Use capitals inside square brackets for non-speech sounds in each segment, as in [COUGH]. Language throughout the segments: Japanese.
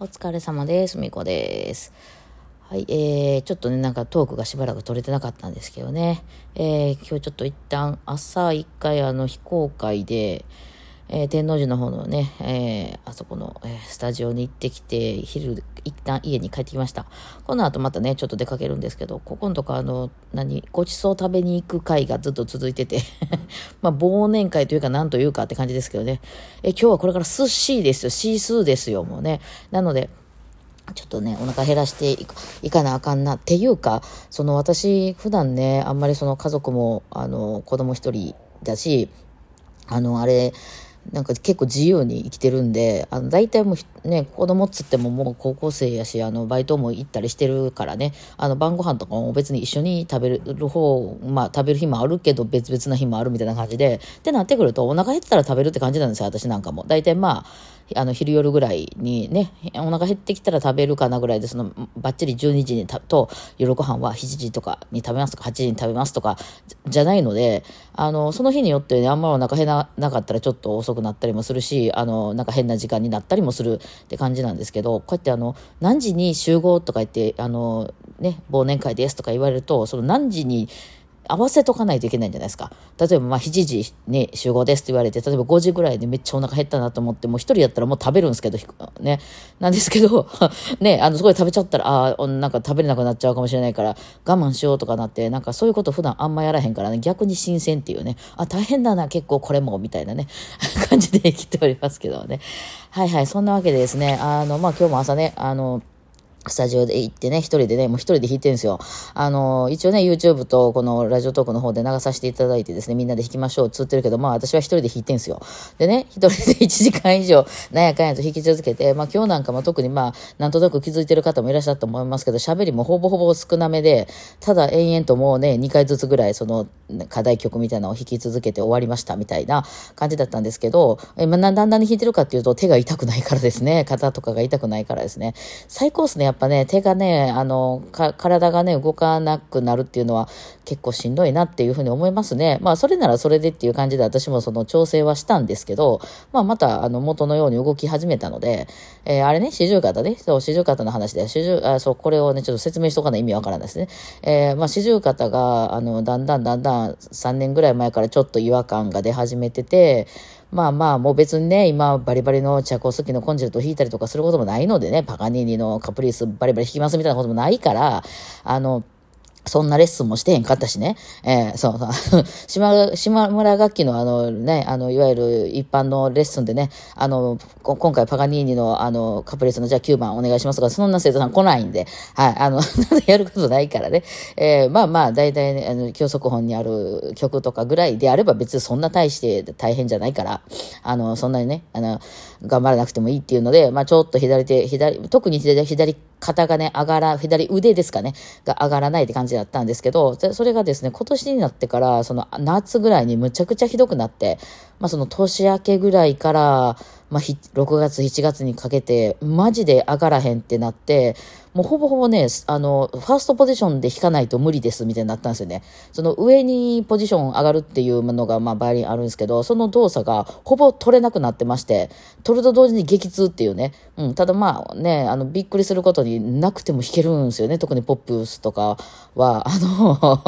お疲れ様です。みこです。はい、えー、ちょっとね、なんかトークがしばらく取れてなかったんですけどね。えー、今日ちょっと一旦朝一回あの非公開で、えー、天王寺の方のね、えー、あそこの、えー、スタジオに行ってきて、昼、一旦家に帰ってきました。この後またね、ちょっと出かけるんですけど、ここのとこあの、何、ごちそう食べに行く会がずっと続いてて [LAUGHS] まあ、忘年会というか何というかって感じですけどね。え、今日はこれから寿司ですよ。シースーですよ、もうね。なので、ちょっとね、お腹減らしていかなあかんなっていうか、その私、普段ね、あんまりその家族も、あの、子供一人だし、あの、あれ、なんか結構自由に生きてるんで、あの、大体もうね、子供っつってももう高校生やし、あの、バイトも行ったりしてるからね、あの、晩ご飯とかも別に一緒に食べる方、まあ、食べる日もあるけど、別々な日もあるみたいな感じで、ってなってくると、お腹減ったら食べるって感じなんですよ、私なんかも。大体まあ、あの、昼夜ぐらいにね、お腹減ってきたら食べるかなぐらいで、その、ばっちり12時にたと、夜ご飯は7時とかに食べますとか、8時に食べますとか、じゃないので、あの、その日によってね、あんまりお腹減らなかったらちょっと遅くなったりもするし、あの、なんか変な時間になったりもするって感じなんですけど、こうやってあの、何時に集合とか言って、あの、ね、忘年会ですとか言われると、その何時に、合わせとかないといけないんじゃないですか。例えば、まあ、7時に集合ですって言われて、例えば5時ぐらいでめっちゃお腹減ったなと思って、もう一人やったらもう食べるんですけど、ね。なんですけど、[LAUGHS] ね、あの、すごい食べちゃったら、ああ、なんか食べれなくなっちゃうかもしれないから、我慢しようとかなって、なんかそういうこと普段あんまやらへんからね、逆に新鮮っていうね、あ、大変だな、結構これも、みたいなね、[LAUGHS] 感じで生きておりますけどね。はいはい、そんなわけでですね、あの、まあ、今日も朝ね、あの、スタジオで行ってね、一人でね、もう一人で弾いてるんですよ。あの、一応ね、YouTube とこのラジオトークの方で流させていただいてですね、みんなで弾きましょうっつってるけど、まあ私は一人で弾いてるんですよ。でね、一人で [LAUGHS] 1時間以上、なんやかんやと弾き続けて、まあ今日なんかも特にまあ、なんとなく気づいてる方もいらっしゃると思いますけど、喋りもほぼほぼ少なめで、ただ延々ともうね、2回ずつぐらいその課題曲みたいなのを弾き続けて終わりましたみたいな感じだったんですけど、えまあ、だんだん弾いてるかっていうと手が痛くないからですね、肩とかが痛くないからですね。最高っすね、やっぱね、手がね、あの、体がね、動かなくなるっていうのは結構しんどいなっていうふうに思いますね。まあ、それならそれでっていう感じで私もその調整はしたんですけど、まあ、また、あの、元のように動き始めたので、えー、あれね、四十肩ね、そう、四十肩の話で、四十、あ、そう、これをね、ちょっと説明しとかない意味わからないですね。えー、まあ、四十肩が、あの、だんだんだんだん3年ぐらい前からちょっと違和感が出始めてて、まあまあ、もう別にね、今、バリバリのチャコスキのコンジェルト弾いたりとかすることもないのでね、パガニーニのカプリースバリバリ弾きますみたいなこともないから、あの、そんなレッスンもしてへんかったしね。えー、そうそう、[LAUGHS] 島、島村楽器のあのね、あの、いわゆる一般のレッスンでね、あの、今回パガニーニのあの、カプレスのじゃあ9番お願いしますとか、そんな生徒さん来ないんで、はい、あの、[LAUGHS] やることないからね。えー、まあまあ、大体ね、あの、教則本にある曲とかぐらいであれば別にそんな大して大変じゃないから、あの、そんなにね、あの、頑張らなくてもいいっていうので、まあちょっと左手、左、特に左、左肩がね、上がら、左腕ですかね、が上がらないって感じだったんですけど、それがですね、今年になってから、その夏ぐらいにむちゃくちゃひどくなって、まあその年明けぐらいから、まあ、6月、7月にかけて、マジで上がらへんってなって、もうほぼほぼね、あの、ファーストポジションで弾かないと無理ですみたいになったんですよね。その上にポジション上がるっていうものが、まあ、バイオリンあるんですけど、その動作がほぼ取れなくなってまして、取ると同時に激痛っていうね。うん、ただまあね、あの、びっくりすることになくても弾けるんですよね。特にポップスとかは、[LAUGHS] あの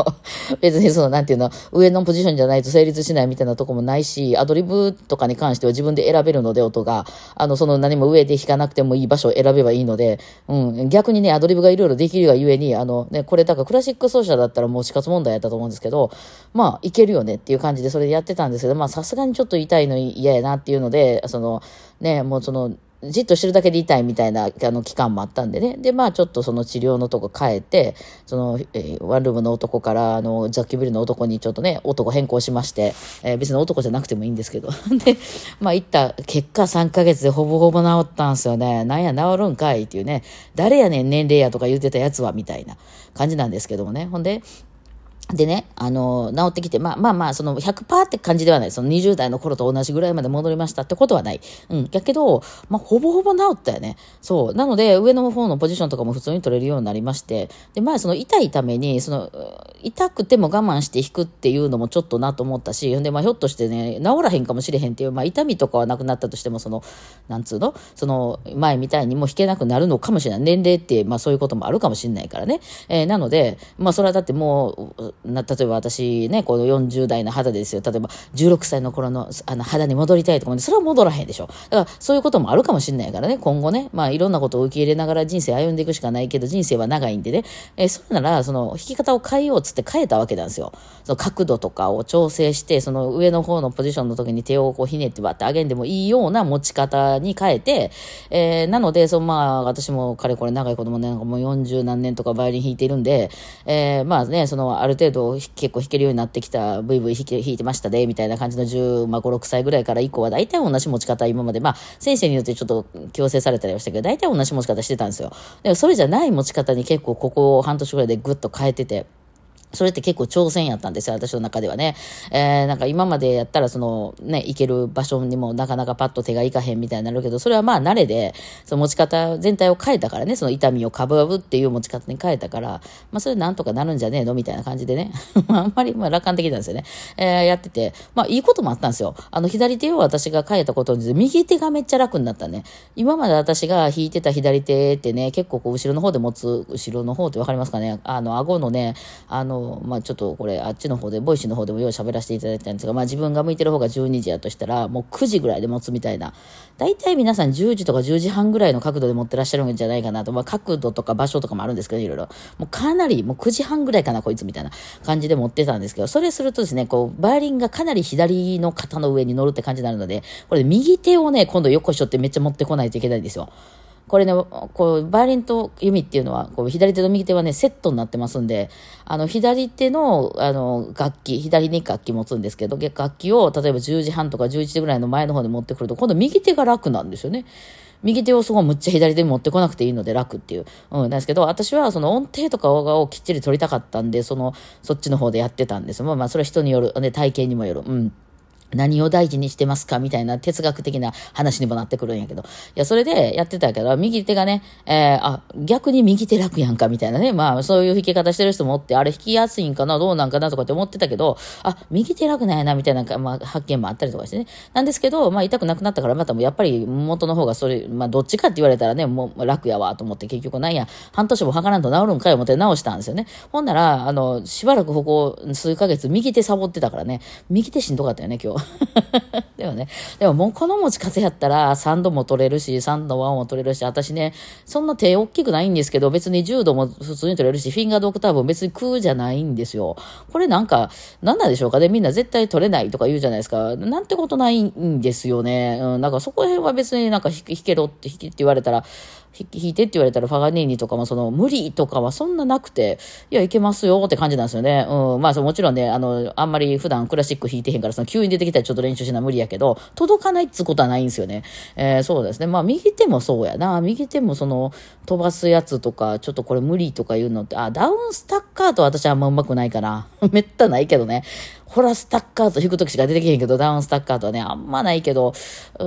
別にその、なんていうの、上のポジションじゃないと成立しないみたいなとこもないし、アドリブとかに関しては自分で選べるので、音が、あの、その何も上で弾かなくてもいい場所を選べばいいので、うん、逆にね、アドリブがいろいろできるがゆえに、あの、ね、これだからクラシック奏者だったらもう死活問題やったと思うんですけど、まあ、いけるよねっていう感じでそれでやってたんですけど、まあ、さすがにちょっと痛いの嫌やなっていうので、その、ね、もうその、じっとしてるだけで痛いみたいなあの期間もあったんでね。で、まあちょっとその治療のとこ変えて、その、えー、ワンルームの男からあの雑居ビルの男にちょっとね、男変更しまして、えー、別に男じゃなくてもいいんですけど。[LAUGHS] で、まあ行った結果3ヶ月でほぼほぼ治ったんすよね。なんや治るんかいっていうね。誰やねん年齢やとか言ってたやつはみたいな感じなんですけどもね。ほんで、でね、あの、治ってきて、まあまあまあ、その100%って感じではない。その20代の頃と同じぐらいまで戻りましたってことはない。うん。やけど、まあ、ほぼほぼ治ったよね。そう。なので、上の方のポジションとかも普通に取れるようになりまして、で、まあ、その痛いために、その、痛くても我慢して引くっていうのもちょっとなと思ったし、で、まあ、ひょっとしてね、治らへんかもしれへんっていう、まあ、痛みとかはなくなったとしても、その、なんつうの？その、前みたいにもう引けなくなるのかもしれない。年齢って、まあ、そういうこともあるかもしれないからね。えー、なので、まあ、それはだってもう、な例えば私ね、この40代の肌ですよ。例えば16歳の頃のあの肌に戻りたいとかそれは戻らへんでしょ。だからそういうこともあるかもしれないからね、今後ね、まあいろんなことを受け入れながら人生歩んでいくしかないけど、人生は長いんでね、えー、それなら、その、引き方を変えようっつって変えたわけなんですよ。その角度とかを調整して、その上の方のポジションの時に手をこうひねって割ってあげんでもいいような持ち方に変えて、えー、なので、そのまあ、私もかれこれ長い子供ね、なんかもう40何年とかバイオリン弾いてるんで、えー、まあね、そのある程度結構弾けるようになってきた、ブイブイ弾いてましたで、みたいな感じの15、まあ、5、6歳ぐらいから以降は大体同じ持ち方、今まで、まあ、先生によってちょっと強制されたりはしたけど、大体同じ持ち方してたんですよ。でもそれじゃない持ち方に結構ここ半年ぐらいでぐっと変えてて、それって結構挑戦やったんですよ、私の中ではね。えー、なんか今までやったらそのね、行ける場所にもなかなかパッと手がいかへんみたいになるけど、それはまあ慣れで、その持ち方全体を変えたからね、その痛みをかぶぶっていう持ち方に変えたから、まあそれなんとかなるんじゃねえのみたいな感じでね。[LAUGHS] あんまりまあ楽観的なんですよね。えー、やってて、まあいいこともあったんですよ。あの左手を私が変えたことに右手がめっちゃ楽になったね。今まで私が弾いてた左手ってね、結構こう後ろの方で持つ、後ろの方ってわかりますかね？あの、顎のね、あの、まあ、ちょっとこれ、あっちの方で、 Voicy の方でもよう喋らせていただいたんですが、まあ自分が向いてる方が12時やとしたら、もう9時ぐらいで持つみたいな。大体皆さん10時とか10時半ぐらいの角度で持ってらっしゃるんじゃないかなと。まあ角度とか場所とかもあるんですけど、いろいろ。もうかなり、もう9時半ぐらいかな、こいつみたいな感じで持ってたんですけど、それするとですね、こう、バイオリンがかなり左の肩の上に乗るって感じになるので、これ右手をね、今度よっこしょってめっちゃ持ってこないといけないんですよ。これね、こう、バイオリンと弓っていうのは、こう、左手と右手はね、セットになってますんで、あの、左手の、あの、楽器、左に楽器持つんですけど、楽器を、例えば10時半とか11時ぐらいの前の方に持ってくると、今度右手が楽なんですよね。右手をすごいむっちゃ左手に持ってこなくていいので楽っていう。うん、なんですけど、私はその音程とかをきっちり取りたかったんで、その、そっちの方でやってたんです。まあまあ、それは人による、ね、体型にもよる。うん。何を大事にしてますか？みたいな哲学的な話にもなってくるんやけど。いや、それでやってたけど、右手がね、えー、あ、逆に右手楽やんか、みたいなね。まあ、そういう弾き方してる人もおって、あれ弾きやすいんかな、どうなんかなとかって思ってたけど、あ、右手楽なんやな、みたいな、まあ、発見もあったりとかしてね。なんですけど、まあ、痛くなくなったから、またもやっぱり元の方がそれ、まあ、どっちかって言われたらね、もう楽やわ、と思って結局なんや、半年も測らんと治るんかい思って直したんですよね。ほんなら、あの、しばらくここ数ヶ月、右手サボってたからね、右手しんどかったよね、今日。[LAUGHS] でもね、でももうこの持ち方やったら3度も取れるし、3度1も取れるし、私ね、そんな手大きくないんですけど、別に10度も普通に取れるし、フィンガードオクターブも別に空じゃないんですよ。これなんか、何なんでしょうか？ねみんな絶対取れないとか言うじゃないですか。なんてことないんですよね。うん、なんかそこら辺は別になんか弾けろって弾けって言われたら、弾いてって言われたらファガニーニとかもその無理とかはそんななくて、いや、いけますよって感じなんですよね。うん。まあ、もちろんね、あの、あんまり普段クラシック弾いてへんから、その急に出てきたらちょっと練習しな無理やけど、届かないっつうことはないんですよね。えー、そうですね。まあ、右手もそうやな。右手もその、飛ばすやつとか、ちょっとこれ無理とかいうのって、あ、ダウンスタッカーと私はあんま上手くないかな。[LAUGHS] めったないけどね。ホラスタッカーと弾くときしか出てけへんけど、ダウンスタッカーとはね、あんまないけど、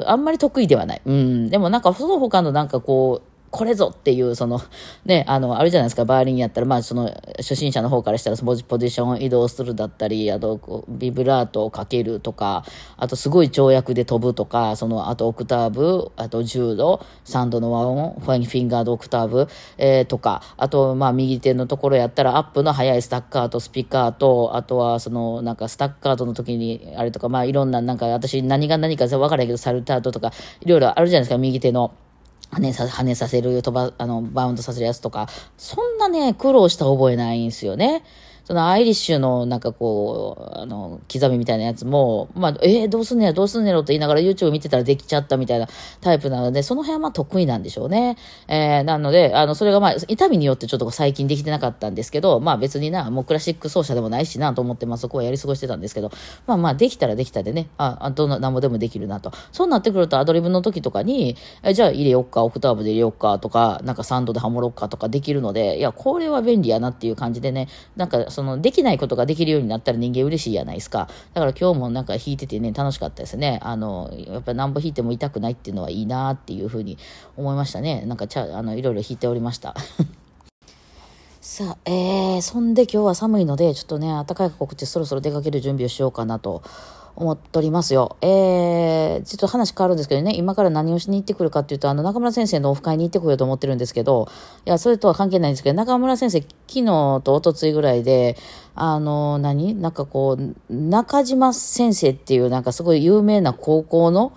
あんまり得意ではない。うん。でもなんか、その他のなんかこう、これぞっていう、その、[LAUGHS] ね、あの、あるじゃないですか、バーリンやったら、まあ、その、初心者の方からしたら、ポジション移動するだったり、あと、ビブラートをかけるとか、あと、すごい跳躍で飛ぶとか、その、あと、オクターブ、あと、10度、3度の和音、ファインフィンガードオクターブ、えー、とか、あと、まあ、右手のところやったら、アップの速いスタッカーとスピカーと、あとは、その、なんか、スタッカートの時に、あれとか、まあ、いろんな、なんか、私、何が何か分からないけど、サルタートとか、いろいろあるじゃないですか、右手の。跳ねさ、跳ねさせる、飛ば、あの、バウンドさせるやつとか、そんなね、苦労した覚えないんですよね。そのアイリッシュのなんかこう、あの、刻みみたいなやつも、まあ、えー、どうすんねや、どうすんねやろって言いながら YouTube 見てたらできちゃったみたいなタイプなので、その辺はまあ得意なんでしょうね。えー、なので、あの、それがまあ、痛みによってちょっと最近できてなかったんですけど、まあ別にな、もうクラシック奏者でもないしなと思って、まあそこはやり過ごしてたんですけど、まあまあできたらできたでね、あ、あどんな、なんぼでもできるなと。そうなってくるとアドリブの時とかに、えじゃあ入れよっか、オクターブで入れよっかとか、なんかサンドでハモろっかとかできるので、いや、これは便利やなっていう感じでね、なんかその、できないことができるようになったら人間嬉しいじゃないですか。だから今日もなんか弾いててね、楽しかったですね。あの、やっぱり何歩弾いても痛くないっていうのはいいなっていうふうに思いましたね。なんかちゃ、あの、いろいろ弾いておりました。[LAUGHS] さあ、えー、そんで今日は寒いので、ちょっとね、暖かい告知そろそろ出かける準備をしようかなと思っておりますよ。えー、ちょっと話変わるんですけどね、今から何をしに行ってくるかっていうと、あの、中村先生のオフ会に行ってこようと思ってるんですけど、いや、それとは関係ないんですけど、中村先生、昨日と一昨日ぐらいで、あの、何？なんかこう、中島先生っていう、なんかすごい有名な高校の、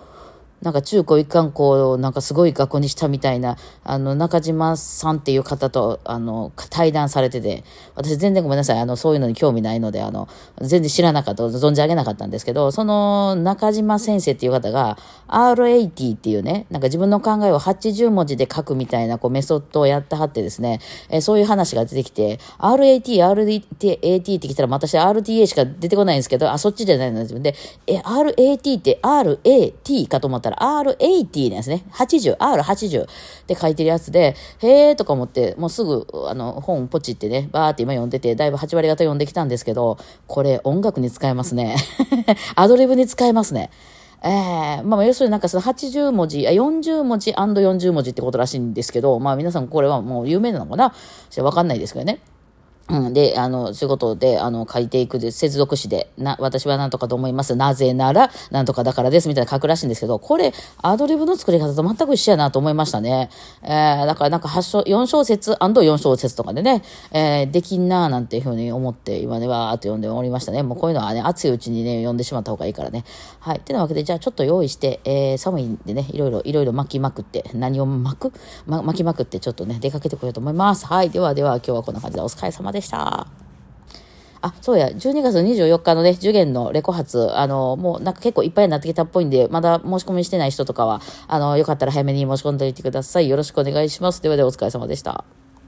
なんか中高一貫校をなんかすごい学校にしたみたいな、あの、中島さんっていう方と、あの、対談されてて、私全然ごめんなさい、あの、そういうのに興味ないので、あの、全然知らなかった、存じ上げなかったんですけど、その中島先生っていう方が、R80 っていうね、なんか自分の考えを80文字で書くみたいな、こう、メソッドをやってはってですね、えそういう話が出てきて、RAT、RAT って来たら、私 RTA しか出てこないんですけど、あ、そっちじゃないので、え、RAT って RAT かと思った、ったら R80 なんですね。80、R80 って書いてるやつで、へーとか思って、もうすぐ、あの、本ポチってね、バーって今読んでて、だいぶ8割方読んできたんですけど、これ音楽に使えますね。[LAUGHS] アドリブに使えますね。ええー、まあ、要するになんかその80文字、40文字 &40 文字ってことらしいんですけど、まあ皆さんこれはもう有名なのかな？わかんないですけどね。うん、で、あの、仕事で、あの、書いていくで、接続詞で、な、私は何とかと思います。なぜなら、なんとかだからです、みたいな書くらしいんですけど、これ、アドリブの作り方と全く一緒やなと思いましたね。えー、だからなんか8小、4小節アンド &4 小節とかでね、えー、できんなーなんていうふうに思って、今ね、わーっと読んでおりましたね。もうこういうのはね、熱いうちにね、読んでしまった方がいいからね。はい。ってなわけで、じゃあちょっと用意して、えー、寒いんでね、いろいろ、いろいろ巻きまくって、何を巻く、ま、巻きまくって、ちょっとね、出かけてこようと思います。はい。ではでは、今日はこんな感じでお疲れ様ですでした。あ、そうや、12月24日のね、受験のレコ発、あの、もうなんか結構いっぱいになってきたっぽいんで、まだ申し込みしてない人とかは、あの、よかったら早めに申し込んでおいてください。よろしくお願いします。ではではお疲れ様でした。